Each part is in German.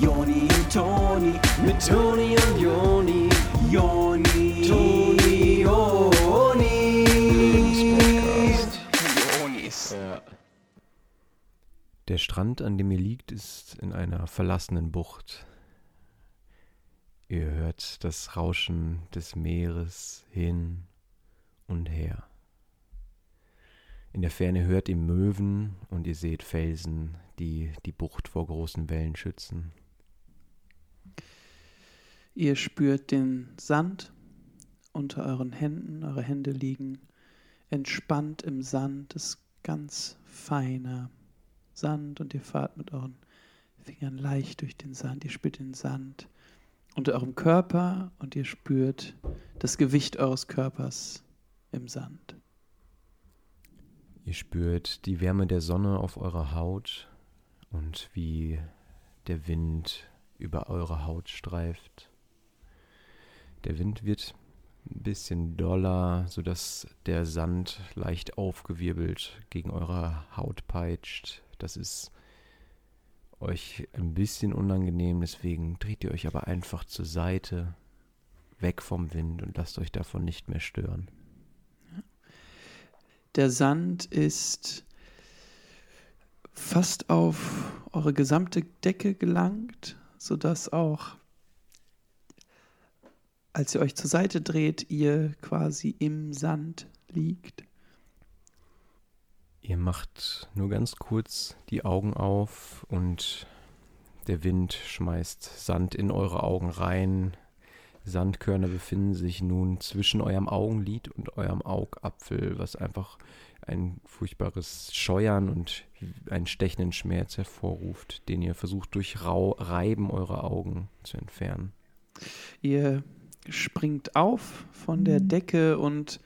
Joni und Toni, mit Toni und Joni, Joni, Toni, Joni. Jonis. Ja. Der Strand, an dem ihr liegt, ist in einer verlassenen Bucht. Ihr hört das Rauschen des Meeres hin und her. In der Ferne hört ihr Möwen und ihr seht Felsen, die die Bucht vor großen Wellen schützen. Ihr spürt den Sand unter euren Händen, eure Hände liegen entspannt im Sand, ist ganz feiner Sand und ihr fahrt mit euren Fingern leicht durch den Sand, ihr spürt den Sand unter eurem Körper und ihr spürt das Gewicht eures Körpers im Sand. Ihr spürt die Wärme der Sonne auf eurer Haut und wie der Wind über eure Haut streift. Der Wind wird ein bisschen doller, sodass der Sand leicht aufgewirbelt gegen eure Haut peitscht. Das ist euch ein bisschen unangenehm, deswegen dreht ihr euch aber einfach zur Seite, weg vom Wind und lasst euch davon nicht mehr stören. Der Sand ist fast auf eure gesamte Decke gelangt, sodass auch, als ihr euch zur Seite dreht, ihr quasi im Sand liegt. Ihr macht nur ganz kurz die Augen auf und der Wind schmeißt Sand in eure Augen rein. Sandkörner befinden sich nun zwischen eurem Augenlid und eurem Augapfel, was einfach ein furchtbares Scheuern und einen stechenden Schmerz hervorruft, den ihr versucht durch Rau Reiben eurer Augen zu entfernen. Ihr springt auf von der Decke und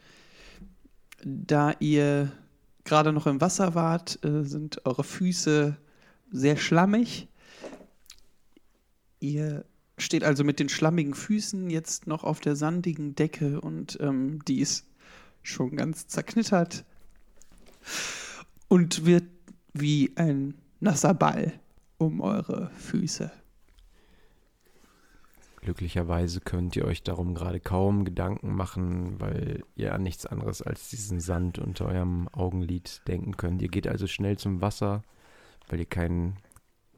da ihr gerade noch im Wasser wart, äh, sind eure Füße sehr schlammig. Ihr steht also mit den schlammigen Füßen jetzt noch auf der sandigen Decke und ähm, die ist schon ganz zerknittert und wird wie ein nasser Ball um eure Füße. Glücklicherweise könnt ihr euch darum gerade kaum Gedanken machen, weil ihr an nichts anderes als diesen Sand unter eurem Augenlid denken könnt. Ihr geht also schnell zum Wasser, weil ihr kein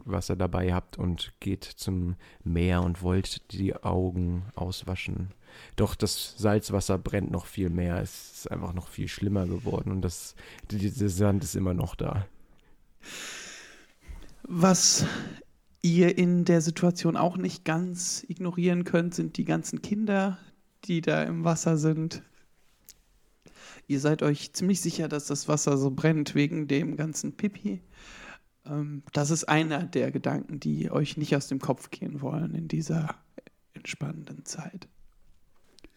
Wasser dabei habt und geht zum Meer und wollt die Augen auswaschen. Doch das Salzwasser brennt noch viel mehr. Es ist einfach noch viel schlimmer geworden und das, dieser Sand ist immer noch da. Was ihr in der Situation auch nicht ganz ignorieren könnt, sind die ganzen Kinder, die da im Wasser sind. Ihr seid euch ziemlich sicher, dass das Wasser so brennt wegen dem ganzen Pipi. Ähm, das ist einer der Gedanken, die euch nicht aus dem Kopf gehen wollen in dieser entspannenden Zeit.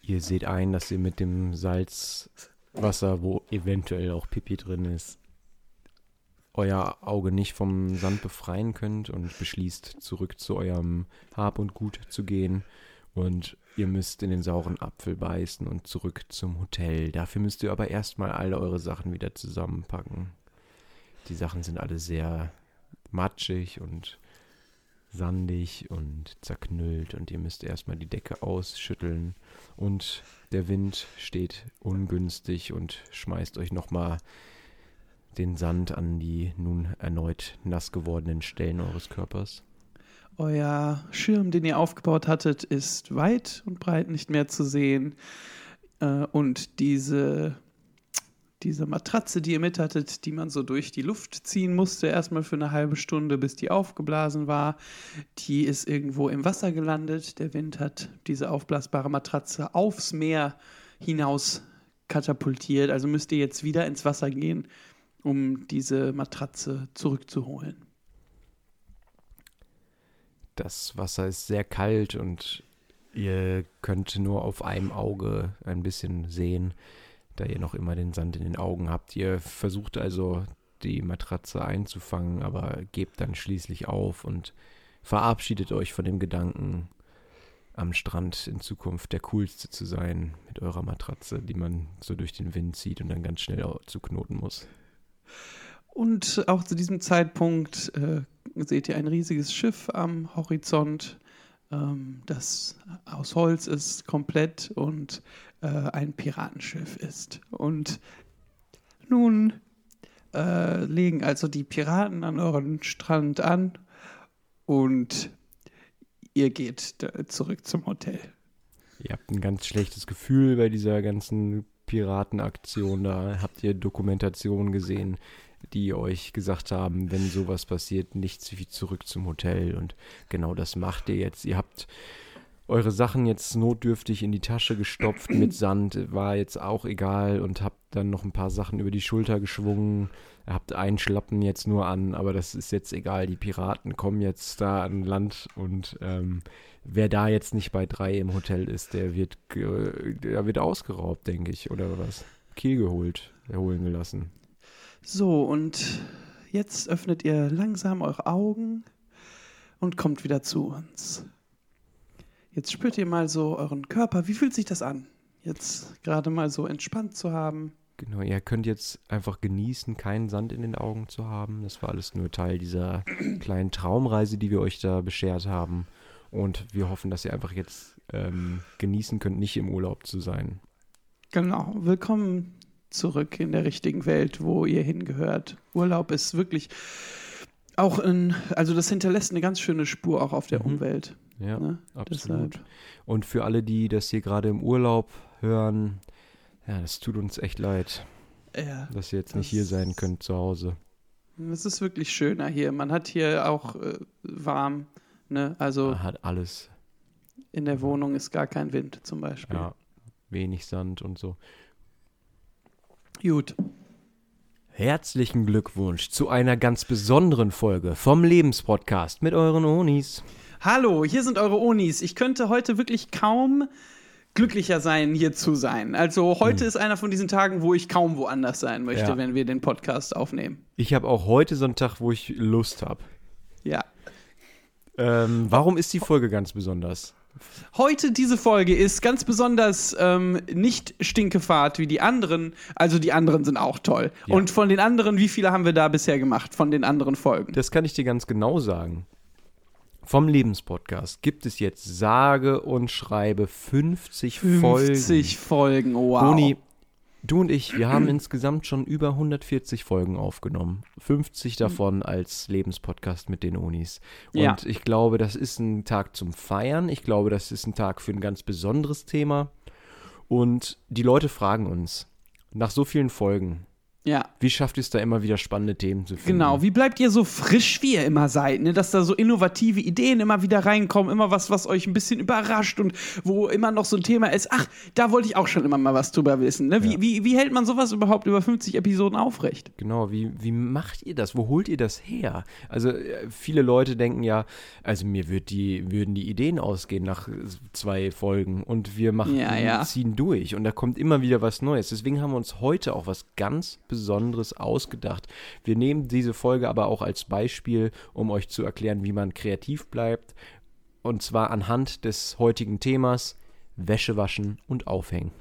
Ihr seht ein, dass ihr mit dem Salzwasser, wo eventuell auch Pipi drin ist, euer Auge nicht vom Sand befreien könnt und beschließt, zurück zu eurem Hab und Gut zu gehen. Und ihr müsst in den sauren Apfel beißen und zurück zum Hotel. Dafür müsst ihr aber erstmal alle eure Sachen wieder zusammenpacken. Die Sachen sind alle sehr matschig und sandig und zerknüllt und ihr müsst erstmal die Decke ausschütteln und der Wind steht ungünstig und schmeißt euch nochmal den Sand an die nun erneut nass gewordenen Stellen eures Körpers. Euer Schirm, den ihr aufgebaut hattet, ist weit und breit nicht mehr zu sehen. Äh, Und diese, diese Matratze, die ihr mit hattet, die man so durch die Luft ziehen musste, erstmal für eine halbe Stunde, bis die aufgeblasen war, die ist irgendwo im Wasser gelandet. Der Wind hat diese aufblasbare Matratze aufs Meer hinaus katapultiert. Also müsst ihr jetzt wieder ins Wasser gehen, um diese Matratze zurückzuholen. Das Wasser ist sehr kalt und ihr könnt nur auf einem Auge ein bisschen sehen, da ihr noch immer den Sand in den Augen habt. Ihr versucht also die Matratze einzufangen, aber gebt dann schließlich auf und verabschiedet euch von dem Gedanken, am Strand in Zukunft der coolste zu sein mit eurer Matratze, die man so durch den Wind zieht und dann ganz schnell zu knoten muss. Und auch zu diesem Zeitpunkt äh, seht ihr ein riesiges Schiff am Horizont, ähm, das aus Holz ist komplett und äh, ein Piratenschiff ist. Und nun äh, legen also die Piraten an euren Strand an und ihr geht zurück zum Hotel. Ihr habt ein ganz schlechtes Gefühl bei dieser ganzen Piratenaktion. Da habt ihr Dokumentationen gesehen, die euch gesagt haben, wenn sowas passiert, nichts wie zurück zum Hotel. Und genau das macht ihr jetzt. Ihr habt eure Sachen jetzt notdürftig in die Tasche gestopft mit Sand, war jetzt auch egal und habt dann noch ein paar Sachen über die Schulter geschwungen. Ihr habt einen Schlappen jetzt nur an, aber das ist jetzt egal. Die Piraten kommen jetzt da an Land und ähm, wer da jetzt nicht bei drei im Hotel ist, der wird, der wird ausgeraubt, denke ich, oder was? Kiel geholt, erholen gelassen. So, und jetzt öffnet ihr langsam eure Augen und kommt wieder zu uns. Jetzt spürt ihr mal so euren Körper. Wie fühlt sich das an? Jetzt gerade mal so entspannt zu haben. Genau, ihr könnt jetzt einfach genießen, keinen Sand in den Augen zu haben. Das war alles nur Teil dieser kleinen Traumreise, die wir euch da beschert haben. Und wir hoffen, dass ihr einfach jetzt ähm, genießen könnt, nicht im Urlaub zu sein. Genau. Willkommen zurück in der richtigen Welt, wo ihr hingehört. Urlaub ist wirklich auch ein, also das hinterlässt eine ganz schöne Spur auch auf der Mhm. Umwelt. Ja, Ne? absolut. Deshalb. Und für alle, die das hier gerade im Urlaub hören, ja, das tut uns echt leid, Ja. dass ihr jetzt nicht hier sein könnt zu Hause. Es ist wirklich schöner hier. Man hat hier auch äh, warm. Ne? Also Man hat alles, in der Wohnung ist gar kein Wind zum Beispiel. ja, wenig Sand und so. Gut. Herzlichen Glückwunsch zu einer ganz besonderen Folge vom Lebenspodcast mit euren Onis. Hallo, hier sind eure Onis. Ich könnte heute wirklich kaum glücklicher sein, hier zu sein. Also heute ist einer von diesen Tagen, wo ich kaum woanders sein möchte, Ja. wenn wir den Podcast aufnehmen. Ich habe auch heute so einen Tag, wo ich Lust habe. Ja. Ähm, warum ist die Folge ganz besonders? Heute diese Folge ist ganz besonders ähm, nicht stinkefahrt wie die anderen. Also die anderen sind auch toll. Ja. Und von den anderen, wie viele haben wir da bisher gemacht von den anderen Folgen? Das kann ich dir ganz genau sagen. Vom Lebenspodcast gibt es jetzt sage und schreibe 50, 50 Folgen, wow. Folgen. Uni, du und ich, wir haben insgesamt schon über 140 Folgen aufgenommen. 50 davon als Lebenspodcast mit den Unis. Und Ja. ich glaube, das ist ein Tag zum Feiern. Ich glaube, das ist ein Tag für ein ganz besonderes Thema. Und die Leute fragen uns, nach so vielen Folgen, Ja. wie schafft ihr es da immer wieder spannende Themen zu finden? Genau, wie bleibt ihr so frisch, wie ihr immer seid, ne? dass da so innovative Ideen immer wieder reinkommen, immer was, was euch ein bisschen überrascht und wo immer noch so ein Thema ist, ach, da wollte ich auch schon immer mal was drüber wissen. Ne? Wie, Ja. wie, wie hält man sowas überhaupt über 50 Episoden aufrecht? Genau, wie, wie macht ihr das? Wo holt ihr das her? Also äh, viele Leute denken ja, also mir wird die, würden die Ideen ausgehen nach zwei Folgen und wir machen, Ja, ja. ziehen durch und da kommt immer wieder was Neues. Deswegen haben wir uns heute auch was ganz Besonderes ausgedacht. Wir nehmen diese Folge aber auch als Beispiel, um euch zu erklären, wie man kreativ bleibt und zwar anhand des heutigen Themas Wäsche waschen und aufhängen.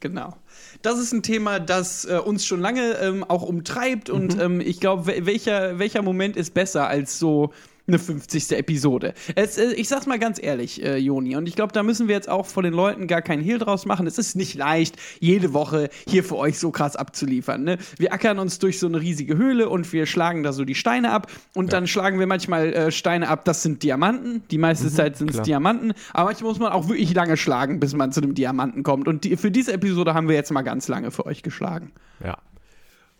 Genau. Das ist ein Thema, das äh, uns schon lange ähm, auch umtreibt und ähm, ich glaube, wel- welcher, welcher Moment ist besser als so eine 50. Episode. Es, äh, ich sag's mal ganz ehrlich, äh, Joni, und ich glaube, da müssen wir jetzt auch von den Leuten gar keinen Hehl draus machen. Es ist nicht leicht, jede Woche hier für euch so krass abzuliefern. Ne? Wir ackern uns durch so eine riesige Höhle und wir schlagen da so die Steine ab und dann schlagen wir manchmal äh, Steine ab, das sind Diamanten. Die meiste Zeit sind es. Diamanten, aber manchmal muss man auch wirklich lange schlagen, bis man zu dem Diamanten kommt. Und die, für diese Episode haben wir jetzt mal ganz lange für euch geschlagen. Ja.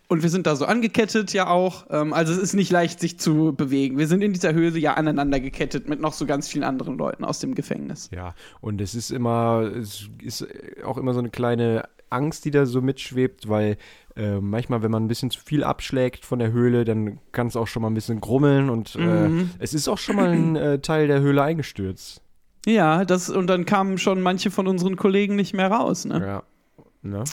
Und wir sind da so angekettet ja auch. Ähm, also es ist nicht leicht, sich zu bewegen. Wir sind in dieser Höhle ja aneinander gekettet mit noch so ganz vielen anderen Leuten aus dem Gefängnis. Ja, und es ist immer, es ist auch immer so eine kleine Angst, die da so mitschwebt, weil äh, manchmal, wenn man ein bisschen zu viel abschlägt von der Höhle, dann kann es auch schon mal ein bisschen grummeln und äh, es ist auch schon mal ein äh, Teil der Höhle eingestürzt. Ja, das, und dann kamen schon manche von unseren Kollegen nicht mehr raus. Ne? Ja. Ne?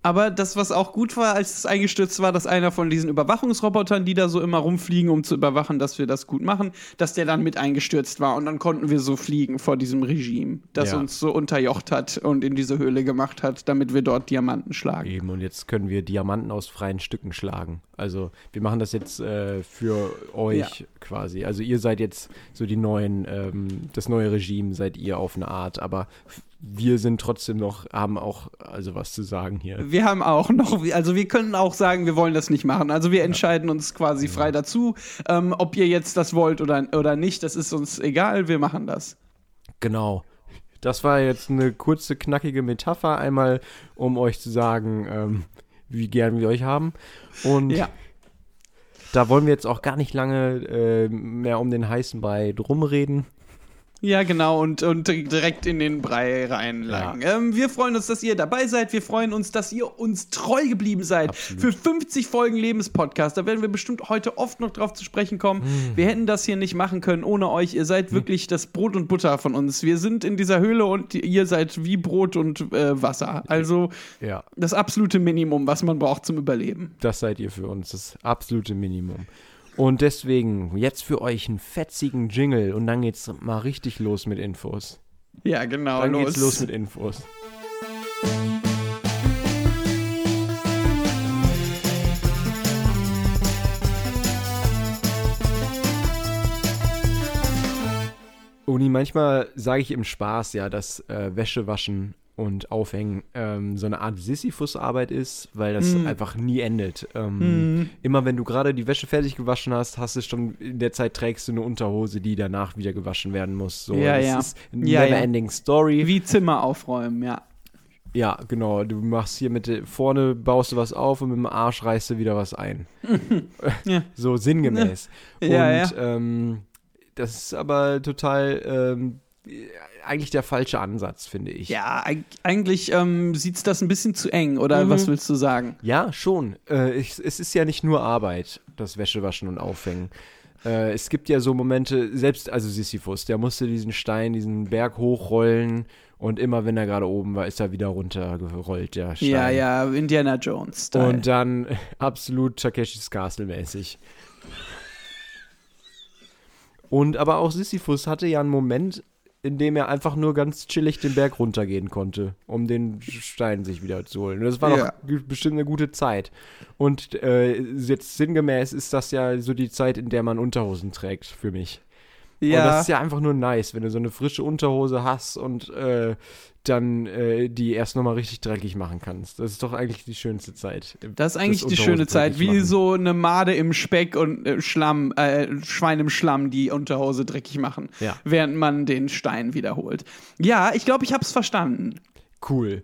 Aber das, was auch gut war, als es eingestürzt war, dass einer von diesen Überwachungsrobotern, die da so immer rumfliegen, um zu überwachen, dass wir das gut machen, dass der dann mit eingestürzt war. Und dann konnten wir so fliegen vor diesem Regime, das Ja. uns so unterjocht hat und in diese Höhle gemacht hat, damit wir dort Diamanten schlagen. Eben, und jetzt können wir Diamanten aus freien Stücken schlagen. Also, wir machen das jetzt äh, für euch Ja. quasi. Also, ihr seid jetzt so die neuen, ähm, das neue Regime seid ihr auf eine Art, aber wir sind trotzdem noch, haben auch also was zu sagen hier. Wir haben auch noch, also wir können auch sagen, wir wollen das nicht machen. Also wir entscheiden uns quasi frei dazu. Ähm, ob ihr jetzt das wollt oder, oder nicht, das ist uns egal, wir machen das. Genau. Das war jetzt eine kurze, knackige Metapher, einmal um euch zu sagen, ähm, wie gern wir euch haben. Und Ja. da wollen wir jetzt auch gar nicht lange äh, mehr um den heißen Brei drum reden. Ja, genau, und, und direkt in den Brei reinlangen. Ähm, wir freuen uns, dass ihr dabei seid. Wir freuen uns, dass ihr uns treu geblieben seid. Absolut. Für 50 Folgen Lebenspodcast. Da werden wir bestimmt heute oft noch drauf zu sprechen kommen. Hm. Wir hätten das hier nicht machen können ohne euch. Ihr seid wirklich das Brot und Butter von uns. Wir sind in dieser Höhle und ihr seid wie Brot und äh, Wasser. Also Ja. das absolute Minimum, was man braucht zum Überleben. Das seid ihr für uns, das absolute Minimum. Und deswegen jetzt für euch einen fetzigen Jingle und dann geht's mal richtig los mit Infos. Ja, genau. Dann geht's los mit Infos. Uni, manchmal sage ich im Spaß ja, dass äh, Wäsche waschen und aufhängen ähm, so eine Art Sisyphus-Arbeit ist, weil das Mhm. einfach nie endet. Ähm, Immer wenn du gerade die Wäsche fertig gewaschen hast, hast du schon in der Zeit trägst du eine Unterhose, die danach wieder gewaschen werden muss. So, Ja, das ja. ist eine Ja, ja. never-ending Story. Wie Zimmer aufräumen, ja. Ja, genau. Du machst hier mit vorne baust du was auf und mit dem Arsch reißt du wieder was ein. Ja. So sinngemäß. Ja, und Ähm, das ist aber total ähm, eigentlich der falsche Ansatz, finde ich. Ja, eig eigentlich ähm, sieht's das ein bisschen zu eng, oder Mhm. was willst du sagen? Ja, schon. Äh, ich, es ist ja nicht nur Arbeit, das Wäschewaschen und Aufhängen. Äh, es gibt ja so Momente, selbst, also Sisyphus, der musste diesen Stein, diesen Berg hochrollen und immer, wenn er gerade oben war, ist er wieder runtergerollt, der Stein. Ja, ja, Indiana Jones. Style. Und dann absolut Takeshis Castle mäßig. Und aber auch Sisyphus hatte ja einen Moment, in dem er einfach nur ganz chillig den Berg runtergehen konnte, um den Stein sich wieder zu holen. Und das war Ja. doch bestimmt eine gute Zeit. Und äh, jetzt sinngemäß ist das ja so die Zeit, in der man Unterhosen trägt, für mich. Und ja, das ist ja einfach nur nice, wenn du so eine frische Unterhose hast und äh, dann äh, die erst nochmal richtig dreckig machen kannst. Das ist doch eigentlich die schönste Zeit. das ist eigentlich die schöne Zeit, wie machen. so eine Made im Speck und äh, Schlamm, äh, Schwein im Schlamm die Unterhose dreckig machen, Ja. während man den Stein wiederholt. Ja, ich glaube, ich hab's verstanden. Cool.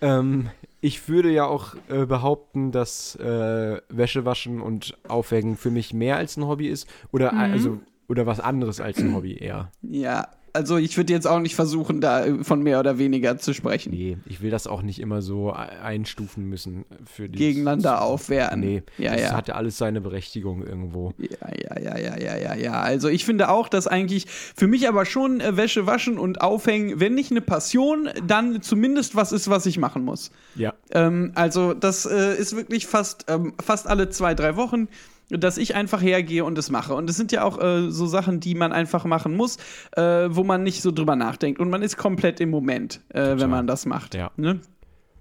Ähm, ich würde ja auch äh, behaupten, dass äh, Wäsche waschen und Aufhängen für mich mehr als ein Hobby ist. Oder Mhm. also oder was anderes als ein Hobby eher. Ja, also ich würde jetzt auch nicht versuchen, da äh, von mehr oder weniger zu sprechen. Nee, ich will das auch nicht immer so e- einstufen müssen für Gegeneinander aufwerten. Nee, ja, das ja. hat ja alles seine Berechtigung irgendwo. Ja, ja, ja, ja, ja, ja, ja. Also ich finde auch, dass eigentlich für mich aber schon äh, Wäsche waschen und aufhängen, wenn nicht eine Passion, dann zumindest was ist, was ich machen muss. Ja. Ähm, also das äh, ist wirklich fast, ähm, fast alle zwei, drei Wochen, dass ich einfach hergehe und es mache. Und es sind ja auch äh, so Sachen, die man einfach machen muss, äh, wo man nicht so drüber nachdenkt. Und man ist komplett im Moment, äh, wenn man das macht. Ja. Ne?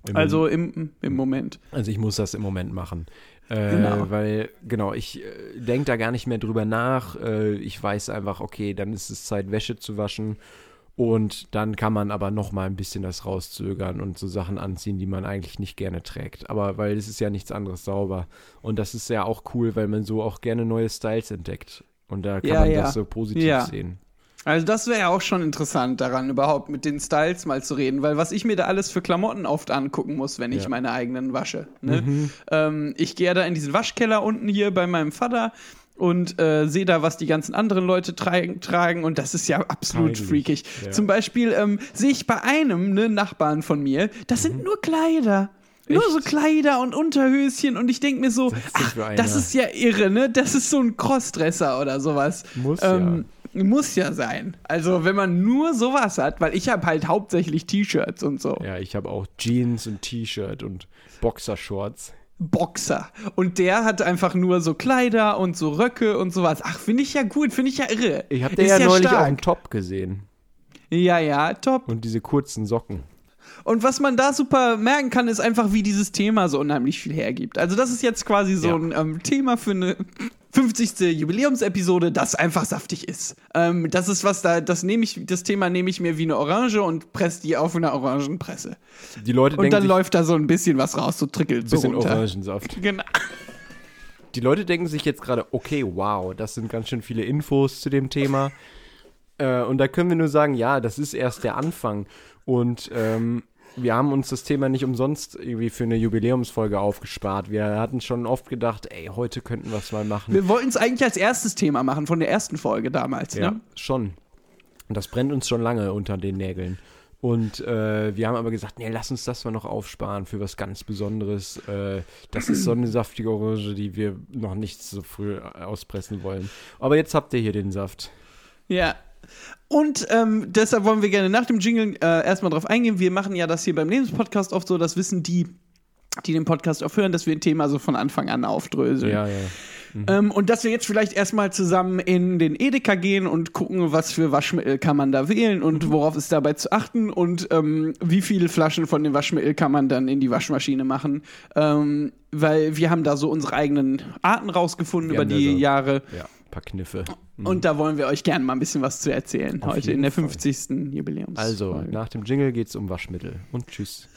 Im Also im, im Moment. Also ich muss das im Moment machen. Äh, Genau. Weil, genau, ich äh, denke da gar nicht mehr drüber nach. Äh, ich weiß einfach, okay, dann ist es Zeit, Wäsche zu waschen. Und dann kann man aber noch mal ein bisschen das rauszögern und so Sachen anziehen, die man eigentlich nicht gerne trägt. Aber weil es ist ja nichts anderes sauber. Und das ist ja auch cool, weil man so auch gerne neue Styles entdeckt. Und da kann Ja, man ja. das so positiv Ja. sehen. Also das wäre ja auch schon interessant daran, überhaupt mit den Styles mal zu reden, weil was ich mir da alles für Klamotten oft angucken muss, wenn ich Ja. meine eigenen wasche. Ne? Ähm, ich gehe ja da in diesen Waschkeller unten hier bei meinem Vater und äh, sehe da, was die ganzen anderen Leute tragen, tragen und das ist ja absolut Peinlich. freakig. Ja. Zum Beispiel ähm, sehe ich bei einem ne, Nachbarn von mir, das sind nur Kleider. Nur Echt? so Kleider und Unterhöschen und ich denke mir so, ist denn ach, das ist ja irre, ne? Das ist so ein Crossdresser oder sowas. Muss ähm, Muss ja sein. Also, wenn man nur sowas hat, weil ich habe halt hauptsächlich T-Shirts und so. Ja, ich habe auch Jeans und T-Shirt und Boxershorts. Boxer. Und der hat einfach nur so Kleider und so Röcke und sowas. Ach, finde ich ja gut, finde ich ja irre. Ich habe den Ist ja, neulich stark. dem Top gesehen. Ja, ja, top. Und diese kurzen Socken. Und was man da super merken kann, ist einfach, wie dieses Thema so unheimlich viel hergibt. Also, das ist jetzt quasi so Ja. ein ähm, Thema für eine 50. Jubiläumsepisode, das einfach saftig ist. Ähm, das ist was da, das nehme ich, das Thema nehme ich mir wie eine Orange und presse die auf einer Orangenpresse. Die Leute Und denken dann sich, läuft da so ein bisschen was raus, so trickelt so bisschen runter. Orangensaft. Genau. Die Leute denken sich jetzt gerade, okay, wow, das sind ganz schön viele Infos zu dem Thema. Äh, und da können wir nur sagen, ja, das ist erst der Anfang. Und ähm, wir haben uns das Thema nicht umsonst irgendwie für eine Jubiläumsfolge aufgespart. Wir hatten schon oft gedacht, ey, heute könnten wir es mal machen. Wir wollten es eigentlich als erstes Thema machen von der ersten Folge damals. ja, Ne? schon. Und das brennt uns schon lange unter den Nägeln. Und äh, wir haben aber gesagt, nee, lass uns das mal noch aufsparen für was ganz Besonderes. Äh, das ist so eine saftige Orange, die wir noch nicht so früh auspressen wollen. Aber jetzt habt ihr hier den Saft. Ja. Und ähm, deshalb wollen wir gerne nach dem Jingle äh, erstmal drauf eingehen. Wir machen ja das hier beim Lebenspodcast oft so, das wissen die, die den Podcast auch hören, dass wir ein Thema so von Anfang an aufdröseln. Ja, ja. Ähm, und dass wir jetzt vielleicht erstmal zusammen in den Edeka gehen und gucken, was für Waschmittel kann man da wählen und worauf ist dabei zu achten und ähm, wie viele Flaschen von dem Waschmittel kann man dann in die Waschmaschine machen. Ähm, weil wir haben da so unsere eigenen Arten rausgefunden Wir über die so- Jahre. Ja, ein paar Kniffe. Und da wollen wir euch gerne mal ein bisschen was zu erzählen. Auf heute in der Fall. 50. Jubiläums. Also, nach dem Jingle geht's um Waschmittel. Und tschüss.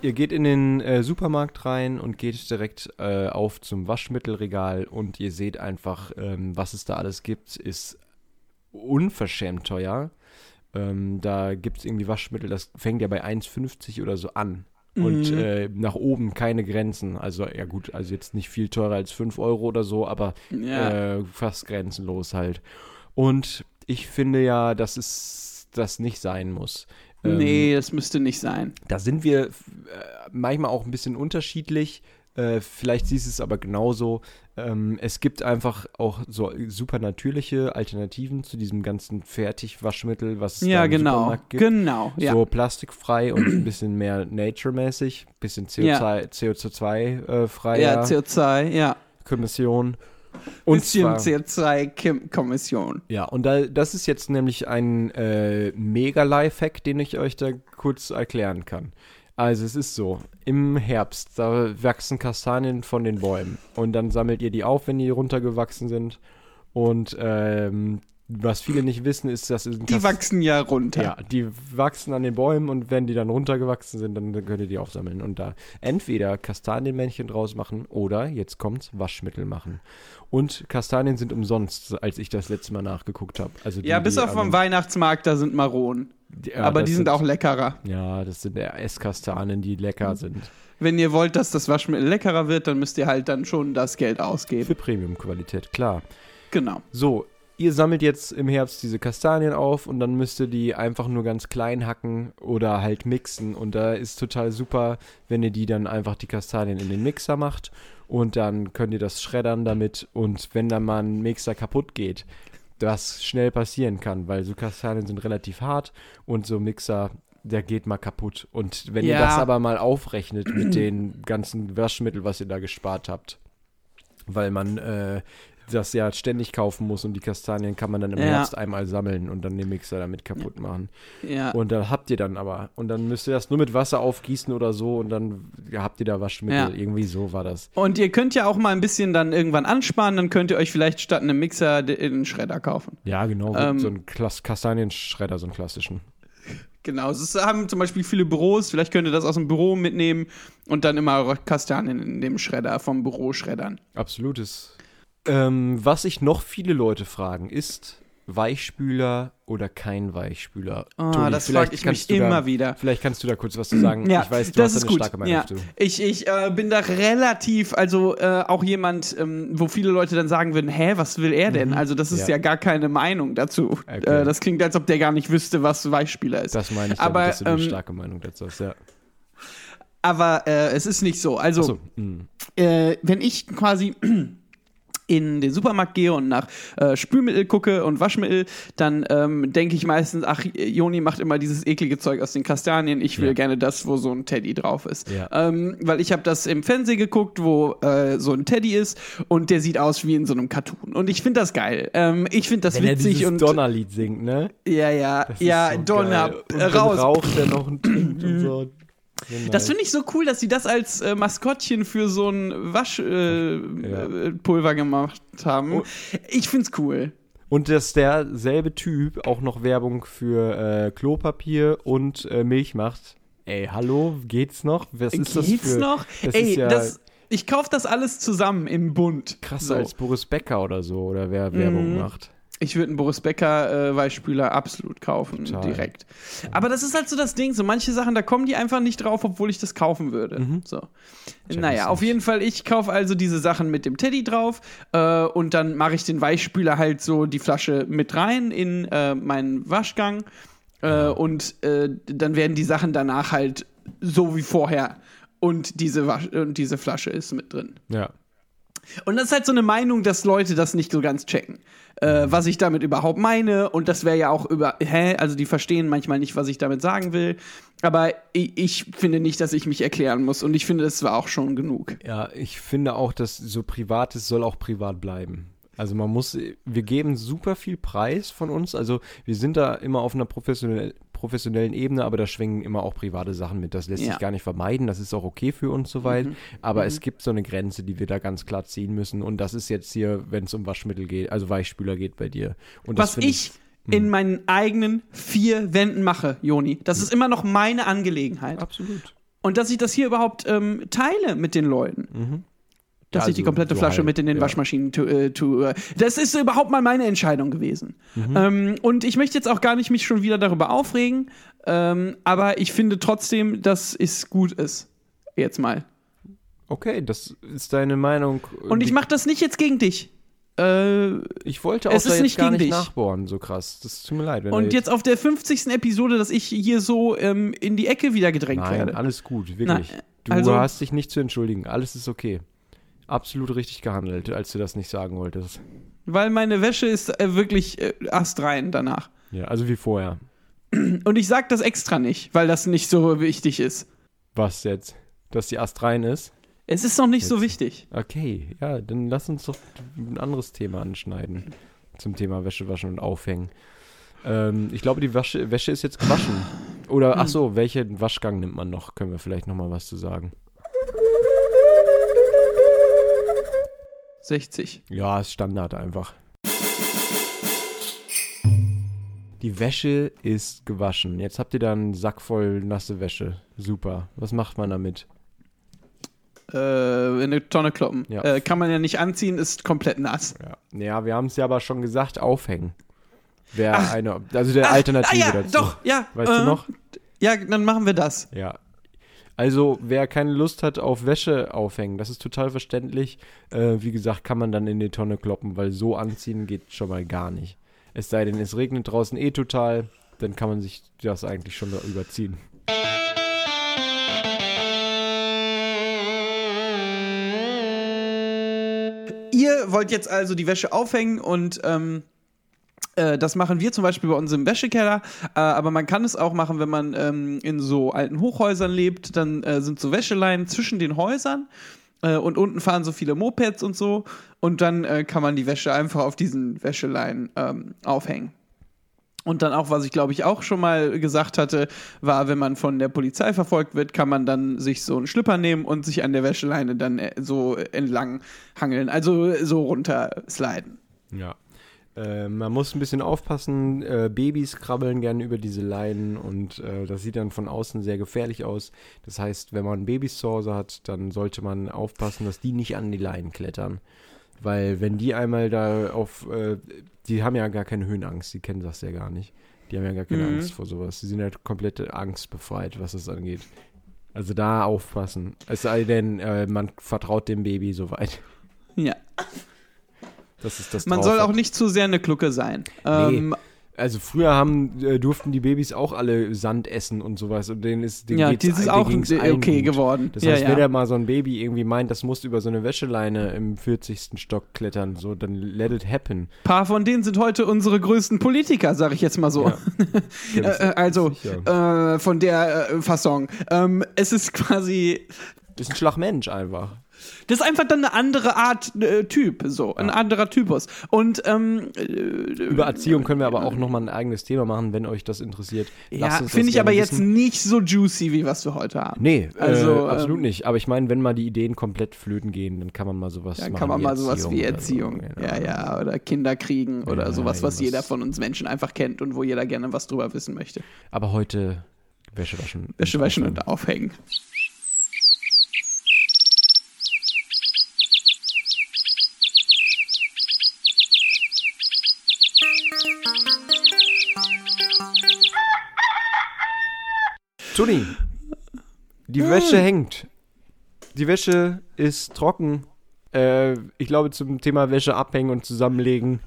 Ihr geht in den äh, Supermarkt rein und geht direkt äh, auf zum Waschmittelregal und ihr seht einfach, ähm, was es da alles gibt, ist unverschämt teuer. Ähm, da gibt es irgendwie Waschmittel, das fängt ja bei 1,50 oder so an. Und Mhm. äh, nach oben keine Grenzen. Also, ja gut, also jetzt nicht viel teurer als 5 Euro oder so, aber Ja. äh, fast grenzenlos halt. Und ich finde ja, dass es das nicht sein muss. Ähm, nee, das müsste nicht sein. Da sind wir äh, manchmal auch ein bisschen unterschiedlich. Äh, vielleicht siehst du es aber genauso. Ähm, es gibt einfach auch so super natürliche Alternativen zu diesem ganzen Fertigwaschmittel, was es da Ja, im genau. Supermarkt gibt. Genau, ja. So plastikfrei und ein bisschen mehr naturemäßig, bisschen CO2, CO2-frei, ja, CO2, ja. Kommission. Und Bisschen zwar, CO2-Kommission. ja, und da, das ist jetzt nämlich ein äh, Mega-Lifehack, den ich euch da kurz erklären kann. Also es ist so, im Herbst, da wachsen Kastanien von den Bäumen und dann sammelt ihr die auf, wenn die runtergewachsen sind. Und ähm, was viele nicht wissen, ist, dass Die Kas- wachsen ja runter. Ja, die wachsen an den Bäumen und wenn die dann runtergewachsen sind, dann könnt ihr die aufsammeln und da entweder Kastanienmännchen draus machen oder, jetzt kommt's, Waschmittel machen. Und Kastanien sind umsonst, als ich das letzte Mal nachgeguckt habe. Also die, Ja, bis die auf vom den- Weihnachtsmarkt, da sind Maronen. ja, aber die sind auch leckerer. Ja, das sind Esskastanien, die lecker sind. Wenn ihr wollt, dass das Waschmittel leckerer wird, dann müsst ihr halt dann schon das Geld ausgeben. Für Premium-Qualität, klar. Genau. So, ihr sammelt jetzt im Herbst diese Kastanien auf und dann müsst ihr die einfach nur ganz klein hacken oder halt mixen. Und da ist total super, wenn ihr die dann einfach die Kastanien in den Mixer macht und dann könnt ihr das schreddern damit. Und wenn dann mal ein Mixer kaputt geht, das schnell passieren kann, weil so Kastanien sind relativ hart und so ein Mixer, der geht mal kaputt. Und wenn ihr Ja. das aber mal aufrechnet mit den ganzen Waschmittel, was ihr da gespart habt, weil man äh, das ja ständig kaufen muss und die Kastanien kann man dann im Ja. Herbst einmal sammeln und dann den Mixer damit kaputt machen. Ja. Und dann habt ihr dann aber, und dann müsst ihr das nur mit Wasser aufgießen oder so und dann habt ihr da Waschmittel. Ja. Irgendwie so war das. Und ihr könnt ja auch mal ein bisschen dann irgendwann ansparen, dann könnt ihr euch vielleicht statt einem Mixer einen Schredder kaufen. Ja, genau, Ähm, so ein Klas Kastanienschredder, so einen klassischen. Genau, das haben zum Beispiel viele Büros, vielleicht könnt ihr das aus dem Büro mitnehmen und dann immer eure Kastanien in dem Schredder vom Büro schreddern. Absolutes. Ähm, was sich noch viele Leute fragen, ist Weichspüler oder kein Weichspüler? Ah, Toni, das frage ich mich immer da, wieder. Vielleicht kannst du da kurz was zu sagen. Ja, ich weiß, du das hast ist eine gut. starke Meinung ja. dazu. Ich, ich äh, bin da relativ, also äh, auch jemand, ähm, wo viele Leute dann sagen würden, hä, was will er denn? Also das ist Ja. ja, gar keine Meinung dazu. Okay. Äh, das klingt, als ob der gar nicht wüsste, was Weichspieler ist. Das meine ich, Aber, damit, dass du eine ähm, starke Meinung dazu hast, ja. aber äh, es ist nicht so. Also, Achso, hm. äh, wenn ich quasi in den Supermarkt gehe und nach äh, Spülmittel gucke und Waschmittel, dann ähm, denke ich meistens, ach, Joni macht immer dieses eklige Zeug aus den Kastanien. Ich will Ja. gerne das, wo so ein Teddy drauf ist. Ja. Ähm, weil ich habe das im Fernsehen geguckt, wo äh, so ein Teddy ist und der sieht aus wie in so einem Cartoon. Und ich finde das geil. Ähm, ich finde das Wenn er witzig dieses und Donnerlied singt, ne? ja, ja, Das ja, so Donner, äh, raus. raucht er noch und trinkt und so. So Das finde ich so cool, dass sie das als äh, Maskottchen für so ein Waschpulver äh, Pulver gemacht haben. Oh. Ich find's cool. Und dass derselbe Typ auch noch Werbung für äh, Klopapier und äh, Milch macht. Ey, hallo, geht's noch? Was ist das Geht's für noch? Das Ey, ja das, ich kaufe das alles zusammen im Bund. krasser So. als Boris Becker oder so, oder wer Werbung Mhm. macht. Ich würde einen Boris Becker äh, Weichspüler absolut kaufen, Total. direkt. Aber das ist halt so das Ding, so manche Sachen, da kommen die einfach nicht drauf, obwohl ich das kaufen würde. So. Check Naja, auf jeden Fall, ich kaufe also diese Sachen mit dem Teddy drauf äh, und dann mache ich den Weichspüler halt so die Flasche mit rein in äh, meinen Waschgang äh, und äh, dann werden die Sachen danach halt so wie vorher und diese, Wasch und diese Flasche ist mit drin. Ja. Und das ist halt so eine Meinung, dass Leute das nicht so ganz checken. Äh, was ich damit überhaupt meine. Und das wäre ja auch über, hä? Also die verstehen manchmal nicht, was ich damit sagen will. Aber ich, ich finde nicht, dass ich mich erklären muss. Und ich finde, das war auch schon genug. Ja, ich finde auch, dass so Privates soll auch privat bleiben. Also man muss, wir geben super viel Preis von uns. Also wir sind da immer auf einer professionell, professionellen Ebene, aber da schwingen immer auch private Sachen mit. Das lässt Ja. sich gar nicht vermeiden. Das ist auch okay für uns soweit. Mhm. Aber es gibt so eine Grenze, die wir da ganz klar ziehen müssen. Und das ist jetzt hier, wenn es um Waschmittel geht, also Weichspüler geht bei dir. Und Was ich in meinen eigenen vier Wänden mache, Joni, das ist immer noch meine Angelegenheit. absolut. Und dass ich das hier überhaupt ähm, teile mit den Leuten. Dass Ja, ich die also komplette so Flasche halt, mit in den ja. Waschmaschinen tue. Tu, äh, das ist überhaupt mal meine Entscheidung gewesen. Mhm. Ähm, und ich möchte jetzt auch gar nicht mich schon wieder darüber aufregen, ähm, aber ich finde trotzdem, dass es gut ist. Jetzt mal. Okay, das ist deine Meinung. Und ich mache das nicht jetzt gegen dich. Äh, ich wollte auch es ist jetzt nicht gar gegen nicht dich. nachbohren, so krass. Das tut mir leid. Du und jetzt auf der 50. Episode, dass ich hier so ähm, in die Ecke wieder gedrängt Nein, werde. alles gut, wirklich. Na, du also- hast dich nicht zu entschuldigen. Alles ist okay. Absolut richtig gehandelt, als du das nicht sagen wolltest. Weil meine Wäsche ist äh, wirklich äh, astrein danach. Ja, also wie vorher. Und ich sag das extra nicht, weil das nicht so wichtig ist. Was jetzt? Dass die Ast rein ist? Es ist noch nicht so Jetzt. wichtig. Okay, ja, dann lass uns doch ein anderes Thema anschneiden. Zum Thema Wäsche waschen und aufhängen. Ähm, ich glaube, die Wäsche, Wäsche ist jetzt gewaschen. Oder, ach so, welchen Waschgang nimmt man noch? Können wir vielleicht noch mal was zu sagen. 60. Ja, ist Standard einfach. Die Wäsche ist gewaschen. Jetzt habt ihr da einen Sack voll nasse Wäsche. Super. Was macht man damit? Äh, in eine Tonne kloppen. Ja. Äh, kann man ja nicht anziehen, ist komplett nass. Ja, ja wir haben es ja aber schon gesagt, aufhängen. Wäre eine, also der Ach, Alternative ah, ja, dazu. doch, ja. Weißt äh, du noch? Ja, dann machen wir das. Ja. Also, wer keine Lust hat auf Wäsche aufhängen, das ist total verständlich. Äh, wie gesagt, kann man dann in die Tonne kloppen, weil so anziehen geht schon mal gar nicht. Es sei denn, es regnet draußen eh total, dann kann man sich das eigentlich schon da überziehen. Ihr wollt jetzt also die Wäsche aufhängen und ähm, äh, das machen wir zum Beispiel bei uns im Wäschekeller. Äh, aber man kann es auch machen, wenn man ähm, in so alten Hochhäusern lebt. Dann äh, sind so Wäscheleinen zwischen den Häusern. Äh, und unten fahren so viele Mopeds und so. Und dann äh, kann man die Wäsche einfach auf diesen Wäscheleinen ähm, aufhängen. Und dann auch, was ich glaube ich auch schon mal gesagt hatte, war, wenn man von der Polizei verfolgt wird, kann man dann sich so einen Schlipper nehmen und sich an der Wäscheleine dann so entlang hangeln, also so runter sliden. Ja. Äh, man muss ein bisschen aufpassen. Äh, Babys krabbeln gerne über diese Leinen und äh, das sieht dann von außen sehr gefährlich aus. Das heißt, wenn man Babys zu Hause hat, dann sollte man aufpassen, dass die nicht an die Leinen klettern. Weil wenn die einmal da auf, äh, die haben ja gar keine Höhenangst, die kennen das ja gar nicht. Die haben ja gar keine Mhm. Angst vor sowas. Die sind halt komplett angstbefreit, was das angeht. Also da aufpassen. Es sei denn, äh, man vertraut dem Baby soweit. Ja. Das ist das Man soll hat. auch nicht zu sehr eine Glucke sein. Ähm, Also früher haben, äh, durften die Babys auch alle Sand essen und sowas und denen ist denen Ja, geht's das denen auch okay gut. geworden. Das ja, heißt, ja. wenn er mal so ein Baby irgendwie meint, das muss über so eine Wäscheleine im 40. Stock klettern, so, dann let it happen. Ein paar von denen sind heute unsere größten Politiker, sag ich jetzt mal so. Äh, also äh, von der äh, Fasson. Ähm, es ist quasi Ist ein Schlagmensch einfach. Das ist einfach dann eine andere Art äh, Typ, so, ein anderer Typus. Und ähm, äh, Über Erziehung können wir aber auch nochmal ein eigenes Thema machen, wenn euch das interessiert. ja, Lasst finde ich aber jetzt wissen. nicht so juicy, wie was wir heute haben. Nee, Also, äh, absolut ähm, nicht. Aber ich meine, wenn mal die Ideen komplett flöten gehen, dann kann man mal sowas Dann machen. kann man mal sowas wie so. Erziehung, Genau. ja, ja, oder Kinder kriegen oder Ja, sowas, was jeder von uns Menschen einfach kennt und wo jeder gerne was drüber wissen möchte. Aber heute Wäsche waschen. Wäsche waschen und aufhängen. Toni, die Hm. Wäsche hängt. Die Wäsche ist trocken. Äh, ich glaube, zum Thema Wäsche abhängen und zusammenlegen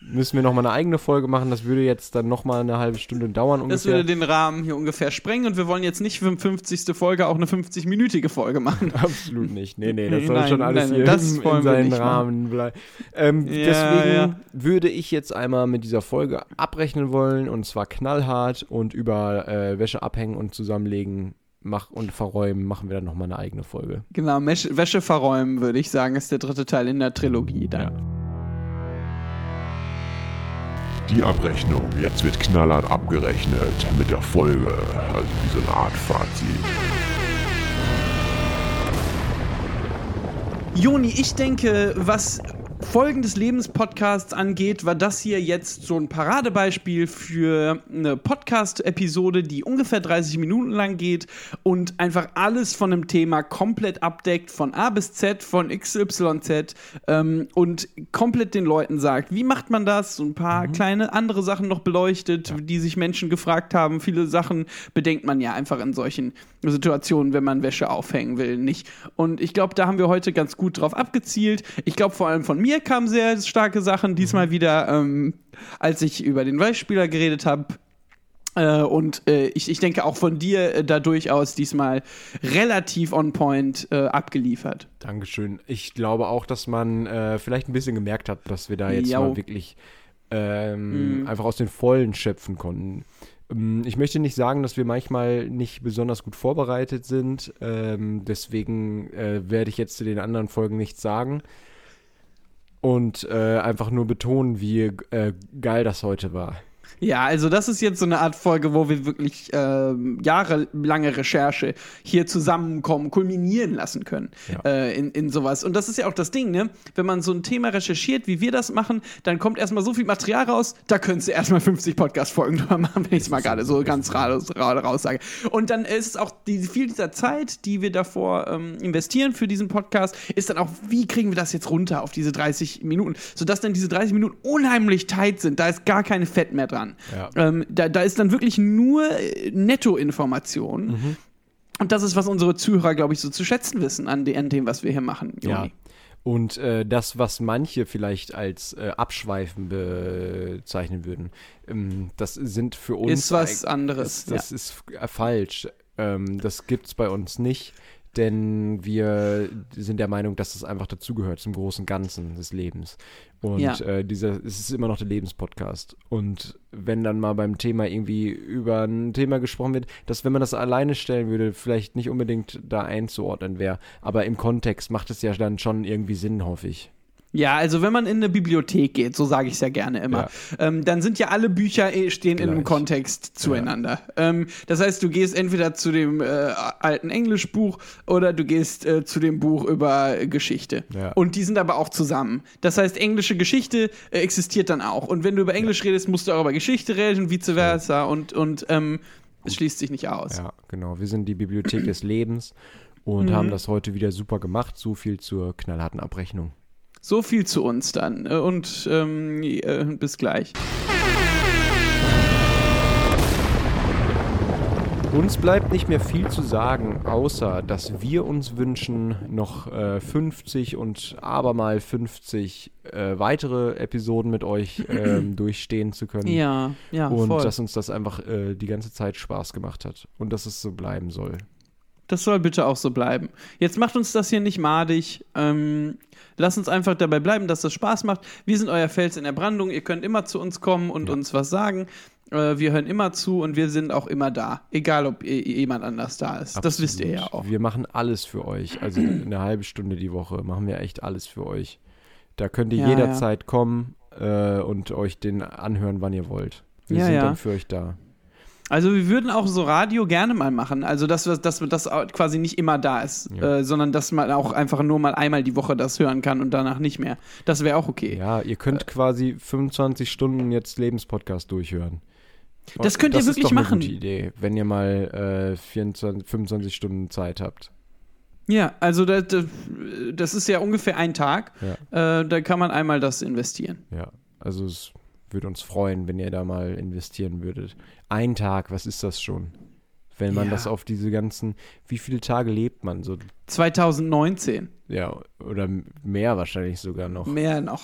müssen wir nochmal eine eigene Folge machen. Das würde jetzt dann nochmal eine halbe Stunde dauern Das ungefähr. würde den Rahmen hier ungefähr sprengen und wir wollen jetzt nicht für die 50. Folge auch eine 50-minütige Folge machen. Absolut nicht. Nee, nee, das soll Nein, schon alles nein, hier das in, in seinen. Rahmen bleiben. Ähm, Ja, deswegen ja. würde ich jetzt einmal mit dieser Folge abrechnen wollen und zwar knallhart und über äh, Wäsche abhängen und zusammenlegen mach und verräumen machen wir dann nochmal eine eigene Folge. Genau, Wäsche verräumen, würde ich sagen, ist der dritte Teil in der Trilogie dann. Die Abrechnung. Jetzt wird knallhart abgerechnet mit der Folge. Also wie so eine Art Fazit. Joni, ich denke, was Folgen des Lebens-Podcasts angeht, war das hier jetzt so ein Paradebeispiel für eine Podcast-Episode, die ungefähr 30 Minuten lang geht und einfach alles von einem Thema komplett abdeckt, von A bis Z, von XYZ ähm, und komplett den Leuten sagt, wie macht man das? So ein paar kleine andere Sachen noch beleuchtet, die sich Menschen gefragt haben. Viele Sachen bedenkt man ja einfach in solchen Situationen, wenn man Wäsche aufhängen will, nicht. Und ich glaube, da haben wir heute ganz gut drauf abgezielt. Ich glaube, vor allem von mir kamen sehr starke Sachen. Diesmal wieder, ähm, als ich über den Weichspieler geredet habe. Äh, und äh, ich, ich denke auch von dir äh, da durchaus diesmal relativ on point äh, abgeliefert. Dankeschön. Ich glaube auch, dass man äh, vielleicht ein bisschen gemerkt hat, dass wir da jetzt Jau. mal wirklich ähm, einfach aus den Vollen schöpfen konnten. Ähm, Ich möchte nicht sagen, dass wir manchmal nicht besonders gut vorbereitet sind. Ähm, deswegen äh, werde ich jetzt zu den anderen Folgen nichts sagen. Und äh, einfach nur betonen, wie äh, geil das heute war. Ja, also das ist jetzt so eine Art Folge, wo wir wirklich ähm, jahrelange Recherche hier zusammenkommen, kulminieren lassen können Ja. äh, in, in sowas. Und das ist ja auch das Ding, ne? Wenn man so ein Thema recherchiert, wie wir das machen, dann kommt erstmal so viel Material raus, da könntest du erstmal 50 Podcast-Folgen drüber machen, wenn ich es mal gerade so ganz raus, raus, raus sage. Und dann ist es auch die, viel dieser Zeit, die wir davor ähm, investieren für diesen Podcast, ist dann auch, wie kriegen wir das jetzt runter auf diese 30 Minuten, sodass dann diese 30 Minuten unheimlich tight sind. Da ist gar keine Fett mehr dran. Ja. Ähm, da, da ist dann wirklich nur äh, Nettoinformation. Mhm. Und das ist, was unsere Zuhörer, glaube ich, so zu schätzen wissen an, de an dem, was wir hier machen. Ja. Joni. Und äh, das, was manche vielleicht als äh, Abschweifen bezeichnen würden, ähm, das sind für uns. Ist was anderes, Ist, das ist äh, falsch. Ähm, das gibt's bei uns nicht, denn wir sind der Meinung, dass das einfach dazugehört zum großen Ganzen des Lebens. Und Ja. äh, dieser, es ist immer noch der Lebenspodcast. Und wenn dann mal beim Thema irgendwie über ein Thema gesprochen wird, dass wenn man das alleine stellen würde, vielleicht nicht unbedingt da einzuordnen wäre. Aber im Kontext macht es ja dann schon irgendwie Sinn, hoffe ich. Ja, also wenn man in eine Bibliothek geht, so sage ich es ja gerne immer, ähm, dann sind ja alle Bücher eh, stehen in einem Gleich. Kontext zueinander. Ähm, das heißt, du gehst entweder zu dem äh, alten Englischbuch oder du gehst äh, zu dem Buch über äh, Geschichte. Ja. Und die sind aber auch zusammen. Das heißt, englische Geschichte äh, existiert dann auch. Und wenn du über Englisch redest, musst du auch über Geschichte reden und vice versa. Und, und ähm, es schließt sich nicht aus. Ja, genau. Wir sind die Bibliothek des Lebens und Mhm. haben das heute wieder super gemacht. So viel zur knallharten Abrechnung. So viel zu uns dann. Äh, Und ähm, äh, bis gleich. Uns bleibt nicht mehr viel zu sagen, außer dass wir uns wünschen, noch äh, 50 und abermal 50 äh, weitere Episoden mit euch ähm, durchstehen zu können. Ja, ja, und voll. dass uns das einfach äh, die ganze Zeit Spaß gemacht hat und dass es so bleiben soll. Das soll bitte auch so bleiben. Jetzt macht uns das hier nicht madig. Ähm, lasst uns einfach dabei bleiben, dass das Spaß macht. Wir sind euer Fels in der Brandung. Ihr könnt immer zu uns kommen und Ja. uns was sagen. Äh, wir hören immer zu und wir sind auch immer da. Egal, ob jemand anders da ist. Das wisst ihr ja Absolut. auch. Wir machen alles für euch. Also eine halbe Stunde die Woche machen wir echt alles für euch. Da könnt ihr Ja, jederzeit kommen äh, und euch den anhören, wann ihr wollt. Wir Ja, sind ja. dann für euch da. Also wir würden auch so Radio gerne mal machen. Also dass dass das quasi nicht immer da ist, Ja. äh, sondern dass man auch einfach nur mal einmal die Woche das hören kann und danach nicht mehr. Das wäre auch okay. Ja, ihr könnt quasi 25 Stunden jetzt Lebenspodcast durchhören. Das könnt ihr das wirklich ist doch machen. Eine gute Idee, wenn ihr mal äh, 24, 25 Stunden Zeit habt. Ja, also das, das- das ist ja ungefähr ein Tag. Ja. Äh, da kann man einmal das investieren. Ja, also es würde uns freuen, wenn ihr da mal investieren würdet. Ein Tag, was ist das schon? Wenn man Ja. das auf diese ganzen, wie viele Tage lebt man so? 2019, Ja, oder mehr wahrscheinlich sogar noch. mehr noch.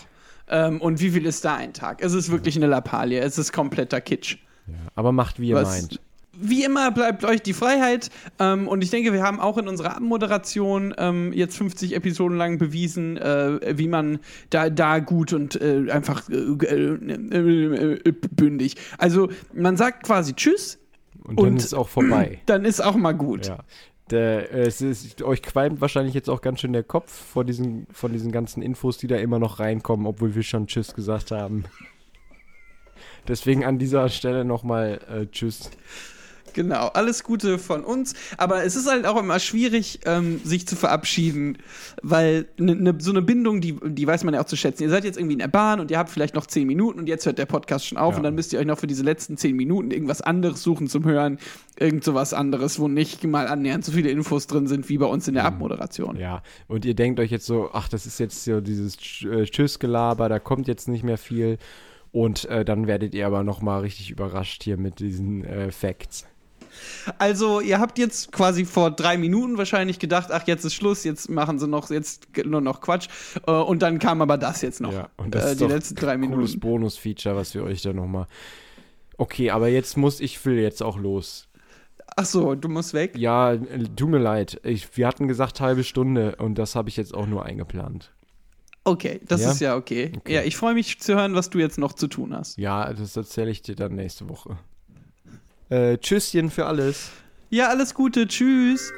Ähm, und wie viel ist da ein Tag? Es ist wirklich eine Lappalie. Es ist kompletter Kitsch. Ja, aber macht, wie ihr Was- meint. Wie immer bleibt euch die Freiheit. Ähm, und ich denke, wir haben auch in unserer Abmoderation ähm, jetzt 50 Episoden lang bewiesen, äh, wie man da, da gut und äh, einfach äh, äh, äh, bündig. Also man sagt quasi Tschüss, Und dann und- ist auch vorbei. dann ist auch mal gut. Ja. Der, äh, es ist, euch qualmt wahrscheinlich jetzt auch ganz schön der Kopf vor diesen, von diesen ganzen Infos, die da immer noch reinkommen, obwohl wir schon Tschüss gesagt haben. Deswegen an dieser Stelle nochmal Tschüss. Genau, alles Gute von uns. Aber es ist halt auch immer schwierig, ähm, sich zu verabschieden, weil ne, ne, so eine Bindung, die, die weiß man ja auch zu schätzen. Ihr seid jetzt irgendwie in der Bahn und ihr habt vielleicht noch zehn Minuten und jetzt hört der Podcast schon auf Ja. und dann müsst ihr euch noch für diese letzten zehn Minuten irgendwas anderes suchen zum Hören. Irgend sowas anderes, wo nicht mal annähernd so viele Infos drin sind wie bei uns in der Abmoderation. Ja, und ihr denkt euch jetzt so, ach, das ist jetzt so dieses äh, Tschüss-Gelaber, da kommt jetzt nicht mehr viel. Und äh, dann werdet ihr aber nochmal richtig überrascht hier mit diesen äh, Facts. Also, ihr habt jetzt quasi vor drei Minuten wahrscheinlich gedacht, ach, jetzt ist Schluss, jetzt machen sie noch, jetzt nur noch Quatsch. Äh, und dann kam aber das jetzt noch. Ja, und das äh, ist die letzten drei ein cooles Minuten. Bonus-Feature, was wir euch da nochmal. Okay, aber jetzt muss ich will jetzt auch los. Ach so, du musst weg. Ja, äh, tut mir leid. Ich, wir hatten gesagt halbe Stunde und das habe ich jetzt auch nur eingeplant. Okay, das Ja? ist ja okay. Okay. Ja, ich freue mich zu hören, was du jetzt noch zu tun hast. Ja, das erzähle ich dir dann nächste Woche. Äh, Tschüsschen für alles. Ja, alles Gute. Tschüss.